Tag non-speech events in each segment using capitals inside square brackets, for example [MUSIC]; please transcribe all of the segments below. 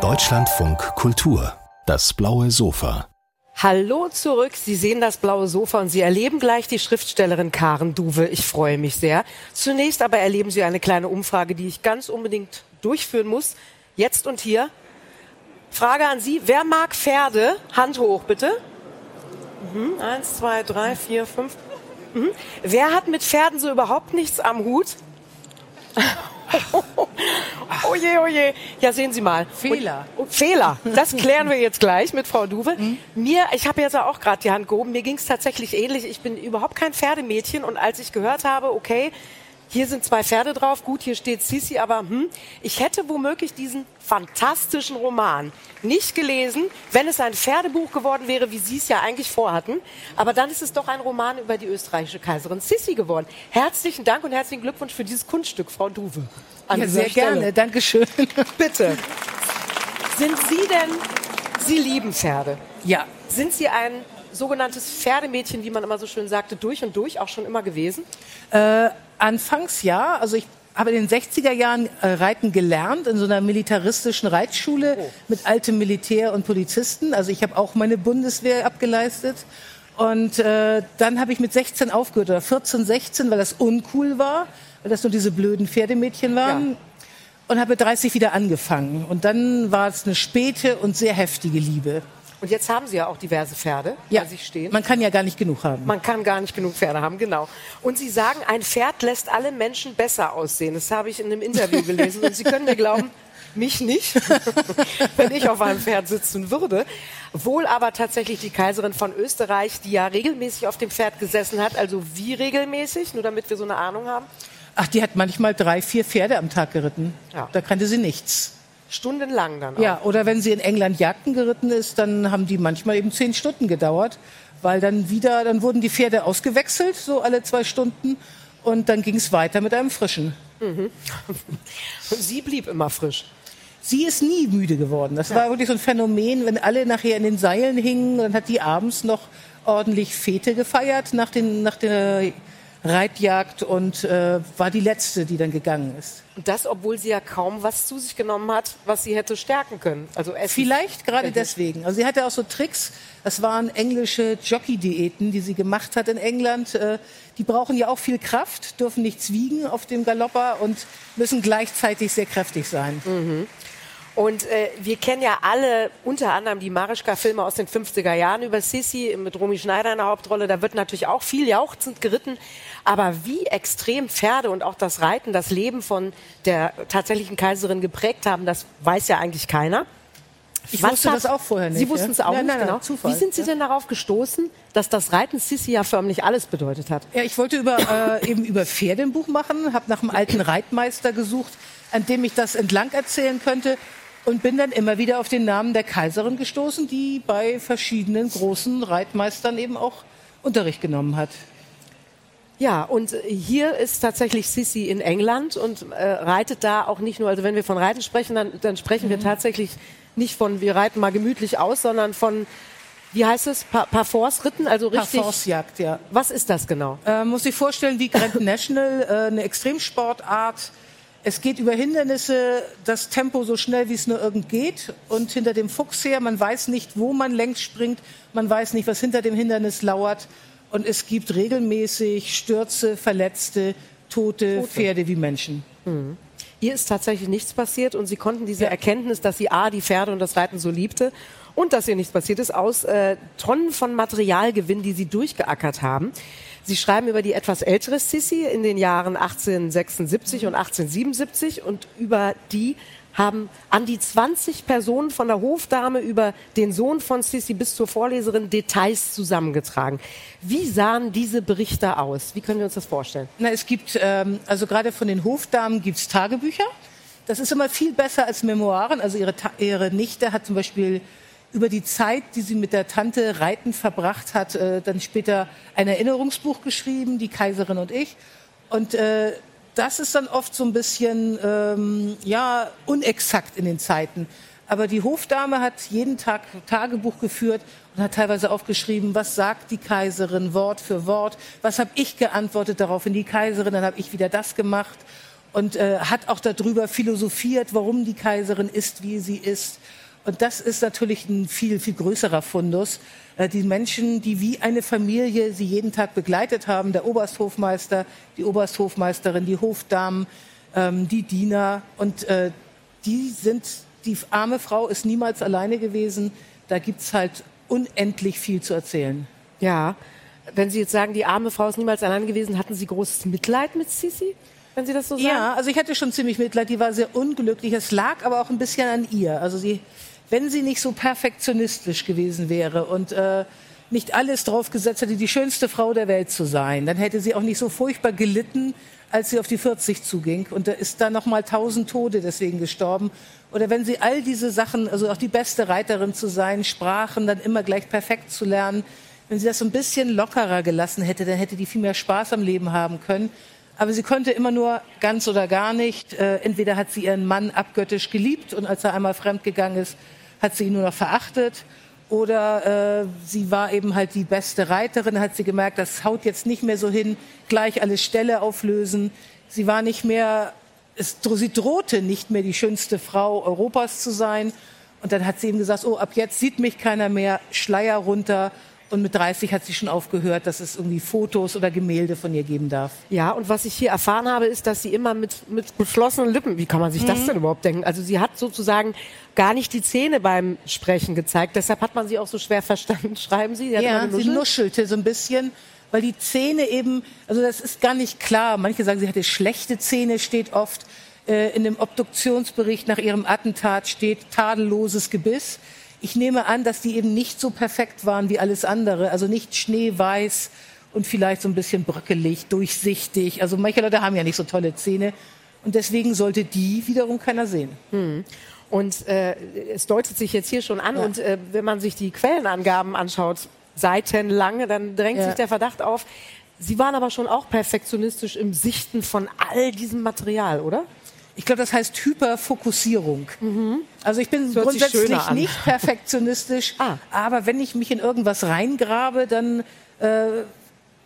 Deutschlandfunk Kultur. Das blaue Sofa. Hallo zurück. Sie sehen das blaue Sofa und Sie erleben gleich die Schriftstellerin Karen Duwe. Ich freue mich sehr. Zunächst aber erleben Sie eine kleine Umfrage, die ich ganz unbedingt durchführen muss. Jetzt und hier. Frage an Sie. Wer mag Pferde? Hand hoch, bitte. Mhm. Eins, zwei, drei, vier, fünf. Mhm. Wer hat mit Pferden so überhaupt nichts am Hut? [LAUGHS] oh je, oh je. Ja, sehen Sie mal. Fehler. Und, und Fehler. Das klären wir jetzt gleich mit Frau Duwe. Mhm. Mir, ich habe jetzt auch gerade die Hand gehoben, mir ging es tatsächlich ähnlich. Ich bin überhaupt kein Pferdemädchen und als ich gehört habe, okay, hier sind zwei Pferde drauf, gut, hier steht Sissi, aber hm, ich hätte womöglich diesen fantastischen Roman nicht gelesen, wenn es ein Pferdebuch geworden wäre, wie Sie es ja eigentlich vorhatten. Aber dann ist es doch ein Roman über die österreichische Kaiserin Sissi geworden. Herzlichen Dank und herzlichen Glückwunsch für dieses Kunststück, Frau Duwe. ja, sehr Stelle. gerne, Dankeschön. [LAUGHS] Bitte. Sind Sie denn, Sie lieben Pferde? Ja. Sind Sie ein sogenanntes Pferdemädchen, wie man immer so schön sagte, durch und durch auch schon immer gewesen? Äh, anfangs ja. Also ich habe in den 60er Jahren äh, Reiten gelernt in so einer militaristischen Reitschule oh. mit altem Militär und Polizisten. Also ich habe auch meine Bundeswehr abgeleistet. Und äh, dann habe ich mit 16 aufgehört, oder 14, 16, weil das uncool war, weil das nur diese blöden Pferdemädchen waren. Ja. Und habe mit 30 wieder angefangen. Und dann war es eine späte und sehr heftige Liebe. Und jetzt haben Sie ja auch diverse Pferde ja. bei sich stehen. Man kann ja gar nicht genug haben. Man kann gar nicht genug Pferde haben, genau. Und Sie sagen, ein Pferd lässt alle Menschen besser aussehen. Das habe ich in einem Interview [LAUGHS] gelesen. Und Sie können mir glauben, mich nicht, [LAUGHS] wenn ich auf einem Pferd sitzen würde. Wohl aber tatsächlich die Kaiserin von Österreich, die ja regelmäßig auf dem Pferd gesessen hat. Also wie regelmäßig? Nur damit wir so eine Ahnung haben. Ach, die hat manchmal drei, vier Pferde am Tag geritten. Ja. Da kannte sie nichts. Stundenlang dann auch. Ja, oder wenn sie in England Jagden geritten ist, dann haben die manchmal eben zehn Stunden gedauert, weil dann wieder, dann wurden die Pferde ausgewechselt, so alle zwei Stunden, und dann ging es weiter mit einem frischen. Mhm. Und [LAUGHS] sie blieb immer frisch. Sie ist nie müde geworden. Das ja. war wirklich so ein Phänomen, wenn alle nachher in den Seilen hingen, dann hat die abends noch ordentlich Fete gefeiert nach, den, nach der Reitjagd und äh, war die letzte, die dann gegangen ist. Und das, obwohl sie ja kaum was zu sich genommen hat, was sie hätte stärken können. Also essen. Vielleicht gerade deswegen. Also sie hatte auch so Tricks. Das waren englische Jockey-Diäten, die sie gemacht hat in England. Äh, die brauchen ja auch viel Kraft, dürfen nichts wiegen auf dem Galopper und müssen gleichzeitig sehr kräftig sein. Mhm. Und äh, wir kennen ja alle unter anderem die Marischka-Filme aus den 50er Jahren über Sissi mit Romy Schneider in der Hauptrolle. Da wird natürlich auch viel jauchzend geritten. Aber wie extrem Pferde und auch das Reiten das Leben von der tatsächlichen Kaiserin geprägt haben, das weiß ja eigentlich keiner. Ich Was wusste das auch vorher nicht. Sie wussten es auch nein, nicht, nein, genau. Zufall, wie sind Sie ja. denn darauf gestoßen, dass das Reiten Sissi ja förmlich alles bedeutet hat? Ja, ich wollte über, äh, eben über Pferde ein Buch machen, habe nach einem alten Reitmeister gesucht, an dem ich das entlang erzählen könnte und bin dann immer wieder auf den Namen der Kaiserin gestoßen, die bei verschiedenen großen Reitmeistern eben auch Unterricht genommen hat. Ja, und hier ist tatsächlich Sissi in England und äh, reitet da auch nicht nur, also wenn wir von Reiten sprechen, dann, dann sprechen mhm. wir tatsächlich nicht von, wir reiten mal gemütlich aus, sondern von, wie heißt es, pa Parforce-Ritten, also richtig. Parforce-Jagd, ja. Was ist das genau? Äh, muss ich vorstellen, wie Grand National, äh, eine Extremsportart, es geht über Hindernisse, das Tempo so schnell, wie es nur irgend geht. Und hinter dem Fuchs her, man weiß nicht, wo man längs springt, man weiß nicht, was hinter dem Hindernis lauert. Und es gibt regelmäßig Stürze, Verletzte, tote, tote. Pferde wie Menschen. Mhm. Ihr ist tatsächlich nichts passiert und Sie konnten diese ja. Erkenntnis, dass sie A, die Pferde und das Reiten so liebte und dass ihr nichts passiert ist, aus äh, Tonnen von Materialgewinn, die Sie durchgeackert haben. Sie schreiben über die etwas ältere Sissi in den Jahren 1876 und 1877 und über die haben an die 20 Personen von der Hofdame über den Sohn von Sissi bis zur Vorleserin Details zusammengetragen. Wie sahen diese Berichte aus? Wie können wir uns das vorstellen? Na, es gibt, ähm, also gerade von den Hofdamen gibt es Tagebücher. Das ist immer viel besser als Memoiren. Also ihre, ihre Nichte hat zum Beispiel über die Zeit, die sie mit der Tante Reiten verbracht hat, äh, dann später ein Erinnerungsbuch geschrieben, die Kaiserin und ich. Und äh, das ist dann oft so ein bisschen ähm, ja unexakt in den Zeiten. Aber die Hofdame hat jeden Tag Tagebuch geführt und hat teilweise aufgeschrieben, was sagt die Kaiserin Wort für Wort, was habe ich geantwortet daraufhin die Kaiserin, dann habe ich wieder das gemacht. und äh, hat auch darüber philosophiert, warum die Kaiserin ist, wie sie ist. Und das ist natürlich ein viel, viel größerer Fundus. Äh, die Menschen, die wie eine Familie sie jeden Tag begleitet haben, der Obersthofmeister, die Obersthofmeisterin, die Hofdamen, ähm, die Diener. Und äh, die sind, die arme Frau ist niemals alleine gewesen. Da gibt's halt unendlich viel zu erzählen. Ja. Wenn Sie jetzt sagen, die arme Frau ist niemals allein gewesen, hatten Sie großes Mitleid mit Sisi? Wenn Sie das so sagen? Ja, also ich hatte schon ziemlich Mitleid. Die war sehr unglücklich. Es lag aber auch ein bisschen an ihr. Also sie, wenn sie nicht so perfektionistisch gewesen wäre und äh, nicht alles drauf gesetzt hätte, die schönste Frau der Welt zu sein, dann hätte sie auch nicht so furchtbar gelitten, als sie auf die 40 zuging. Und da ist dann noch mal tausend Tode deswegen gestorben. Oder wenn sie all diese Sachen, also auch die beste Reiterin zu sein, Sprachen dann immer gleich perfekt zu lernen, wenn sie das so ein bisschen lockerer gelassen hätte, dann hätte die viel mehr Spaß am Leben haben können. Aber sie konnte immer nur ganz oder gar nicht. Äh, entweder hat sie ihren Mann abgöttisch geliebt und als er einmal fremdgegangen ist, hat sie ihn nur noch verachtet. Oder äh, sie war eben halt die beste Reiterin, hat sie gemerkt, das haut jetzt nicht mehr so hin, gleich alle Ställe auflösen. Sie war nicht mehr, es, sie drohte nicht mehr die schönste Frau Europas zu sein. Und dann hat sie eben gesagt, oh, ab jetzt sieht mich keiner mehr, Schleier runter und mit 30 hat sie schon aufgehört, dass es irgendwie Fotos oder Gemälde von ihr geben darf. Ja, und was ich hier erfahren habe, ist, dass sie immer mit, mit geschlossenen Lippen, wie kann man sich mhm. das denn überhaupt denken? Also sie hat sozusagen gar nicht die Zähne beim Sprechen gezeigt. Deshalb hat man sie auch so schwer verstanden, [LAUGHS] schreiben Sie? Sie ja, sie nuschelte so ein bisschen weil die Zähne eben, also das ist gar nicht klar. Manche sagen, sie hatte schlechte Zähne, steht oft. Äh, in dem Obduktionsbericht nach ihrem Attentat steht tadelloses Gebiss. Ich nehme an, dass die eben nicht so perfekt waren wie alles andere, also nicht schneeweiß und vielleicht so ein bisschen bröckelig, durchsichtig. Also manche Leute haben ja nicht so tolle Zähne und deswegen sollte die wiederum keiner sehen. Hm. Und äh, es deutet sich jetzt hier schon an ja. und äh, wenn man sich die Quellenangaben anschaut, seitenlange, dann drängt ja. sich der Verdacht auf. Sie waren aber schon auch perfektionistisch im Sichten von all diesem Material, oder? Ich glaube, das heißt Hyperfokussierung. Mhm. Also ich bin grundsätzlich nicht perfektionistisch, [LAUGHS] ah. aber wenn ich mich in irgendwas reingrabe, dann äh,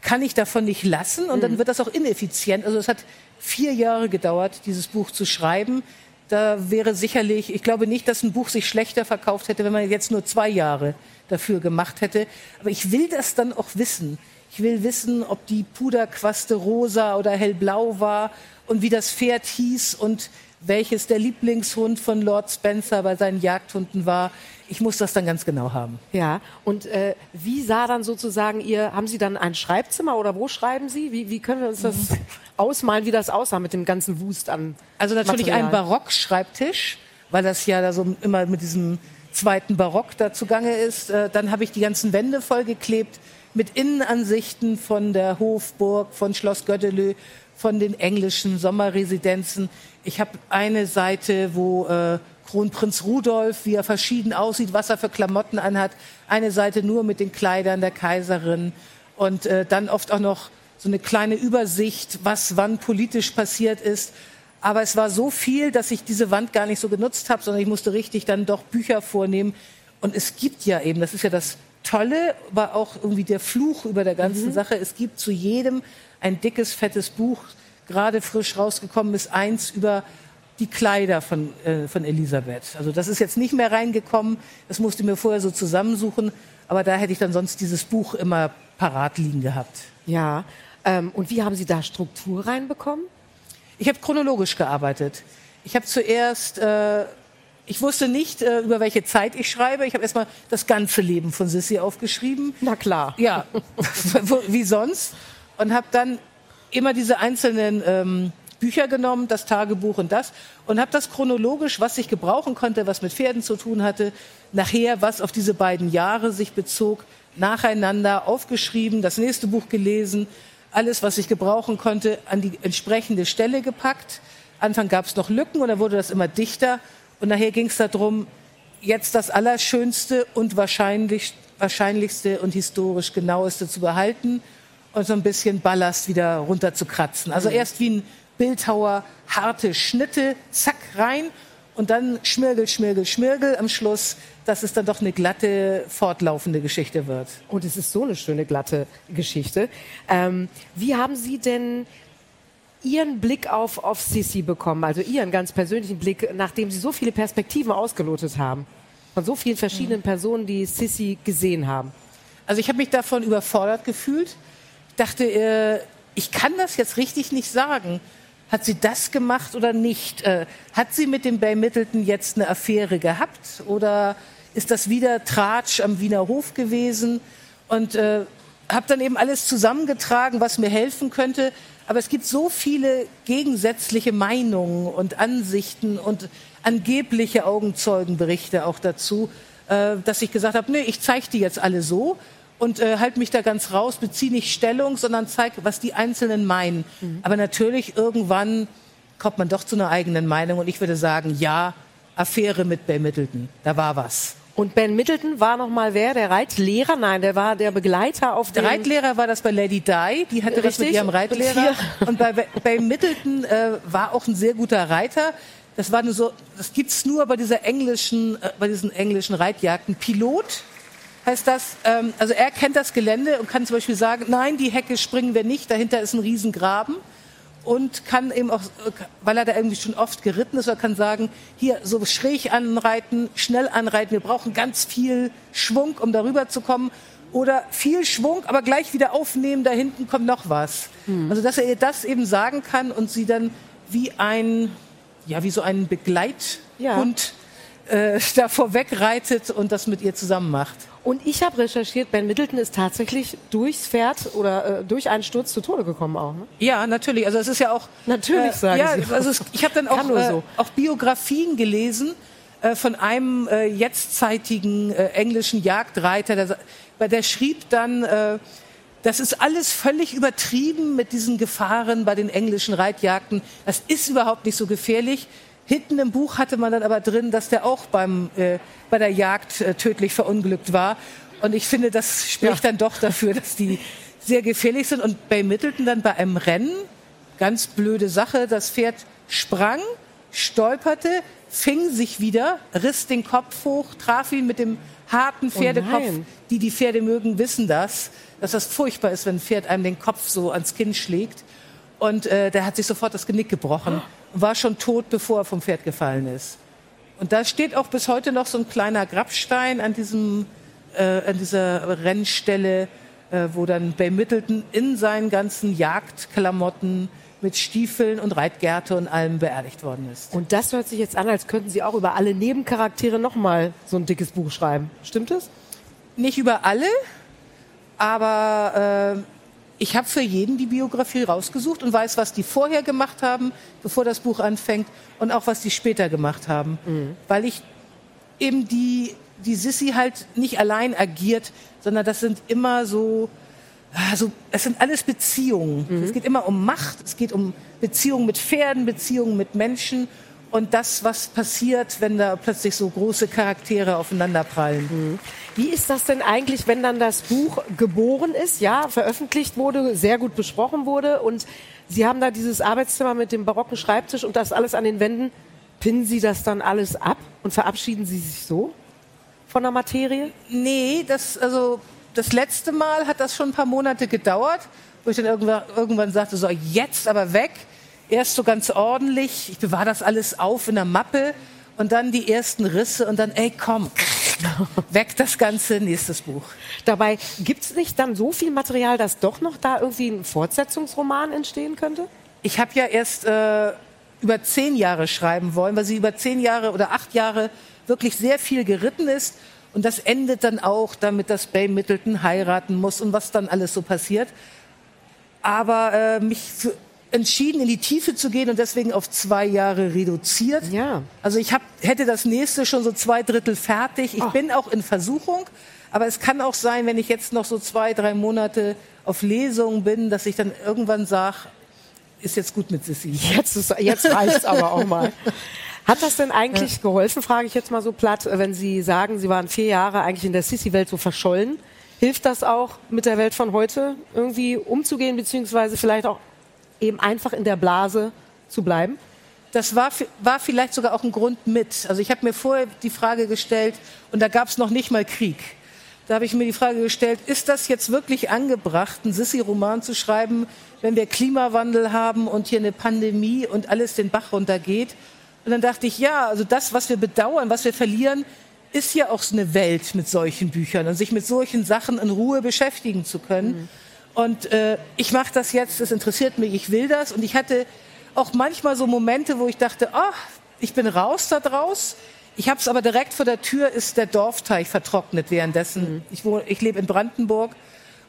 kann ich davon nicht lassen und mhm. dann wird das auch ineffizient. Also es hat vier Jahre gedauert, dieses Buch zu schreiben. Da wäre sicherlich, ich glaube nicht, dass ein Buch sich schlechter verkauft hätte, wenn man jetzt nur zwei Jahre dafür gemacht hätte. Aber ich will das dann auch wissen. Ich will wissen, ob die Puderquaste rosa oder hellblau war und wie das Pferd hieß und welches der Lieblingshund von Lord Spencer bei seinen Jagdhunden war. Ich muss das dann ganz genau haben. Ja, und äh, wie sah dann sozusagen Ihr, haben Sie dann ein Schreibzimmer oder wo schreiben Sie? Wie, wie können wir uns das [LAUGHS] ausmalen, wie das aussah mit dem ganzen Wust an Also natürlich Material? ein Barockschreibtisch, weil das ja da so immer mit diesem zweiten Barock da zugange ist. Äh, dann habe ich die ganzen Wände vollgeklebt mit Innenansichten von der Hofburg, von Schloss Göttelö, von den englischen Sommerresidenzen. Ich habe eine Seite, wo äh, Kronprinz Rudolf, wie er verschieden aussieht, was er für Klamotten anhat. Eine Seite nur mit den Kleidern der Kaiserin und äh, dann oft auch noch so eine kleine Übersicht, was wann politisch passiert ist. Aber es war so viel, dass ich diese Wand gar nicht so genutzt habe, sondern ich musste richtig dann doch Bücher vornehmen. Und es gibt ja eben, das ist ja das Tolle, war auch irgendwie der Fluch über der ganzen mhm. Sache. Es gibt zu jedem ein dickes, fettes Buch, gerade frisch rausgekommen ist, eins über die Kleider von, äh, von Elisabeth. Also das ist jetzt nicht mehr reingekommen, das musste ich mir vorher so zusammensuchen, aber da hätte ich dann sonst dieses Buch immer parat liegen gehabt. Ja, ähm, und wie haben Sie da Struktur reinbekommen? Ich habe chronologisch gearbeitet. Ich habe zuerst, äh, ich wusste nicht, äh, über welche Zeit ich schreibe. Ich habe erstmal das ganze Leben von Sissy aufgeschrieben. Na klar. Ja, [LAUGHS] wie sonst und habe dann immer diese einzelnen ähm, Bücher genommen, das Tagebuch und das, und habe das chronologisch, was ich gebrauchen konnte, was mit Pferden zu tun hatte, nachher, was auf diese beiden Jahre sich bezog, nacheinander aufgeschrieben, das nächste Buch gelesen, alles, was ich gebrauchen konnte, an die entsprechende Stelle gepackt. Anfang gab es noch Lücken und dann wurde das immer dichter. Und nachher ging es darum, jetzt das Allerschönste und wahrscheinlich, wahrscheinlichste und historisch genaueste zu behalten und so ein bisschen Ballast wieder runter zu kratzen. Also mhm. erst wie ein Bildhauer harte Schnitte, zack, rein und dann Schmirgel, Schmirgel, Schmirgel am Schluss, dass es dann doch eine glatte, fortlaufende Geschichte wird. Und es ist so eine schöne, glatte Geschichte. Ähm, wie haben Sie denn Ihren Blick auf, auf Sissy bekommen, also Ihren ganz persönlichen Blick, nachdem Sie so viele Perspektiven ausgelotet haben? Von so vielen verschiedenen Personen, die Sissy gesehen haben. Also ich habe mich davon überfordert gefühlt. Ich dachte, äh, ich kann das jetzt richtig nicht sagen. Hat sie das gemacht oder nicht? Äh, hat sie mit dem Bay Middleton jetzt eine Affäre gehabt oder ist das wieder Tratsch am Wiener Hof gewesen? Und äh, habe dann eben alles zusammengetragen, was mir helfen könnte. Aber es gibt so viele gegensätzliche Meinungen und Ansichten und angebliche Augenzeugenberichte auch dazu, äh, dass ich gesagt habe, nee, ich zeige die jetzt alle so und äh, halte mich da ganz raus, beziehe nicht Stellung, sondern zeige, was die Einzelnen meinen. Mhm. Aber natürlich irgendwann kommt man doch zu einer eigenen Meinung und ich würde sagen, ja, Affäre mit Middleton, da war was. Und Ben Middleton war noch mal wer? Der Reitlehrer? Nein, der war der Begleiter auf. Der Reitlehrer war das bei Lady Di, die hatte Richtig. das mit ihrem Reitlehrer. Und bei Ben Middleton äh, war auch ein sehr guter Reiter. Das war nur so, das gibt's nur bei dieser englischen, äh, bei diesen englischen Reitjagden. Pilot heißt das, ähm, also er kennt das Gelände und kann zum Beispiel sagen, nein, die Hecke springen wir nicht, dahinter ist ein Riesengraben und kann eben auch, weil er da irgendwie schon oft geritten ist, er kann sagen, hier so schräg anreiten, schnell anreiten, wir brauchen ganz viel Schwung, um darüber zu kommen. Oder viel Schwung, aber gleich wieder aufnehmen, da hinten kommt noch was. Mhm. Also dass er ihr das eben sagen kann und sie dann wie ein, ja, wie so ein Begleithund ja. Äh, [LAUGHS] da vorweg reitet und das mit ihr zusammen macht. Und ich habe recherchiert, Ben Middleton ist tatsächlich durchs Pferd oder äh, durch einen Sturz zu Tode gekommen auch. Ne? Ja, natürlich. Also es ist ja auch natürlich äh, sagen ja, Sie. Also es, ich habe dann auch, äh, so. auch Biografien gelesen äh, von einem äh, jetztzeitigen englischen Jagdreiter, der, der schrieb dann das ist alles völlig übertrieben mit diesen Gefahren bei den englischen Reitjagden. Das ist überhaupt nicht so gefährlich. Hinten im Buch hatte man dann aber drin, dass der auch beim, äh, bei der Jagd äh, tödlich verunglückt war. Und ich finde, das spricht ja. dann doch dafür, dass die sehr gefährlich sind. Und bei Middleton dann bei einem Rennen, ganz blöde Sache, das Pferd sprang, stolperte, fing sich wieder, riss den Kopf hoch, traf ihn mit dem harten oh Pferdekopf. Oh die die Pferde mögen, wissen das, dass das furchtbar ist, wenn ein Pferd einem den Kopf so ans Kinn schlägt. Und äh, der hat sich sofort das Genick gebrochen. War schon tot, bevor er vom Pferd gefallen ist. Und da steht auch bis heute noch so ein kleiner Grabstein an, diesem, äh, an dieser Rennstelle, äh, wo dann Bay Middleton in seinen ganzen Jagdklamotten mit Stiefeln und Reitgerte und allem beerdigt worden ist. Und das hört sich jetzt an, als könnten Sie auch über alle Nebencharaktere nochmal so ein dickes Buch schreiben. Stimmt das? Nicht über alle, aber äh, ich habe für jeden die Biografie rausgesucht und weiß, was die vorher gemacht haben, bevor das Buch anfängt, und auch was die später gemacht haben. Mhm. Weil ich eben die, die Sissy halt nicht allein agiert, sondern das sind immer so, also es sind alles Beziehungen. Mhm. Es geht immer um Macht, es geht um Beziehungen mit Pferden, Beziehungen mit Menschen und das, was passiert, wenn da plötzlich so große Charaktere aufeinanderprallen. Mhm. Wie ist das denn eigentlich, wenn dann das Buch geboren ist, ja, veröffentlicht wurde, sehr gut besprochen wurde und Sie haben da dieses Arbeitszimmer mit dem barocken Schreibtisch und das alles an den Wänden. Pinnen Sie das dann alles ab und verabschieden Sie sich so von der Materie? Nee, das, also, das letzte Mal hat das schon ein paar Monate gedauert, wo ich dann irgendwann, irgendwann sagte, so, jetzt aber weg erst so ganz ordentlich, ich bewahre das alles auf in der Mappe und dann die ersten Risse und dann, ey, komm, [LAUGHS] weg das Ganze, nächstes Buch. Dabei gibt es nicht dann so viel Material, dass doch noch da irgendwie ein Fortsetzungsroman entstehen könnte? Ich habe ja erst äh, über zehn Jahre schreiben wollen, weil sie über zehn Jahre oder acht Jahre wirklich sehr viel geritten ist. Und das endet dann auch damit, dass Bay Middleton heiraten muss und was dann alles so passiert. Aber äh, mich für, entschieden, in die Tiefe zu gehen und deswegen auf zwei Jahre reduziert. Ja. Also ich hab, hätte das nächste schon so zwei Drittel fertig. Ich oh. bin auch in Versuchung, aber es kann auch sein, wenn ich jetzt noch so zwei, drei Monate auf Lesung bin, dass ich dann irgendwann sage, ist jetzt gut mit Sissi. Jetzt, jetzt reicht's aber auch mal. [LAUGHS] Hat das denn eigentlich ja. geholfen, frage ich jetzt mal so platt, wenn Sie sagen, Sie waren vier Jahre eigentlich in der Sissi-Welt so verschollen? Hilft das auch, mit der Welt von heute irgendwie umzugehen, beziehungsweise vielleicht auch eben einfach in der Blase zu bleiben? Das war, war vielleicht sogar auch ein Grund mit. Also ich habe mir vorher die Frage gestellt, und da gab es noch nicht mal Krieg. Da habe ich mir die Frage gestellt, ist das jetzt wirklich angebracht, einen Sissi-Roman zu schreiben, wenn wir Klimawandel haben und hier eine Pandemie und alles den Bach runtergeht? Und dann dachte ich, ja, also das, was wir bedauern, was wir verlieren, ist ja auch so eine Welt mit solchen Büchern und sich mit solchen Sachen in Ruhe beschäftigen zu können. Mhm. Und äh, ich mache das jetzt, das interessiert mich, ich will das. Und ich hatte auch manchmal so Momente, wo ich dachte, ach, ich bin raus da draus. Ich habe es aber direkt vor der Tür, ist der Dorfteich vertrocknet währenddessen. Mhm. Ich, ich lebe in Brandenburg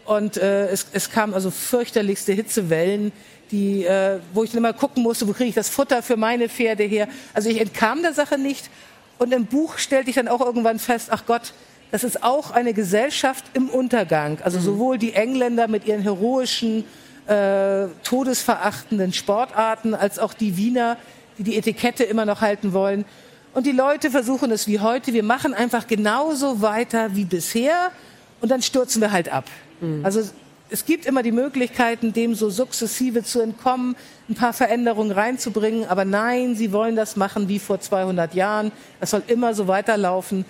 und äh, es, es kam also fürchterlichste Hitzewellen, die, äh, wo ich dann immer gucken musste, wo kriege ich das Futter für meine Pferde her. Also ich entkam der Sache nicht. Und im Buch stellte ich dann auch irgendwann fest, ach Gott, das ist auch eine Gesellschaft im Untergang. Also mhm. sowohl die Engländer mit ihren heroischen, äh, todesverachtenden Sportarten, als auch die Wiener, die die Etikette immer noch halten wollen. Und die Leute versuchen es wie heute. Wir machen einfach genauso weiter wie bisher und dann stürzen wir halt ab. Mhm. Also es gibt immer die Möglichkeiten, dem so sukzessive zu entkommen, ein paar Veränderungen reinzubringen. Aber nein, sie wollen das machen wie vor 200 Jahren. Es soll immer so weiterlaufen.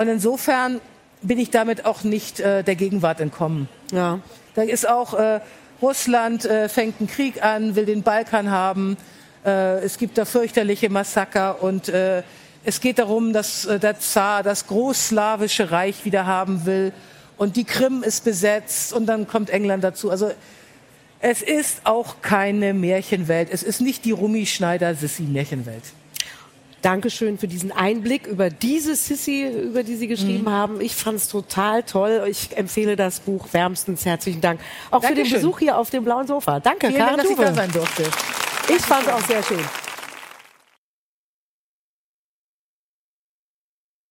Und insofern bin ich damit auch nicht äh, der Gegenwart entkommen. Ja. Da ist auch äh, Russland äh, fängt einen Krieg an, will den Balkan haben. Äh, es gibt da fürchterliche Massaker und äh, es geht darum, dass äh, der Zar das großslawische Reich wieder haben will und die Krim ist besetzt und dann kommt England dazu. Also es ist auch keine Märchenwelt. Es ist nicht die Rummi-Schneider-Sissi-Märchenwelt. Dankeschön für diesen Einblick über diese Sissy, über die Sie geschrieben mhm. haben. Ich fand es total toll. Ich empfehle das Buch wärmstens. Herzlichen Dank. Auch Dankeschön. für den Besuch hier auf dem blauen Sofa. Danke, Vielen Dank, dass ich da sein durfte. Ich fand es auch sehr schön.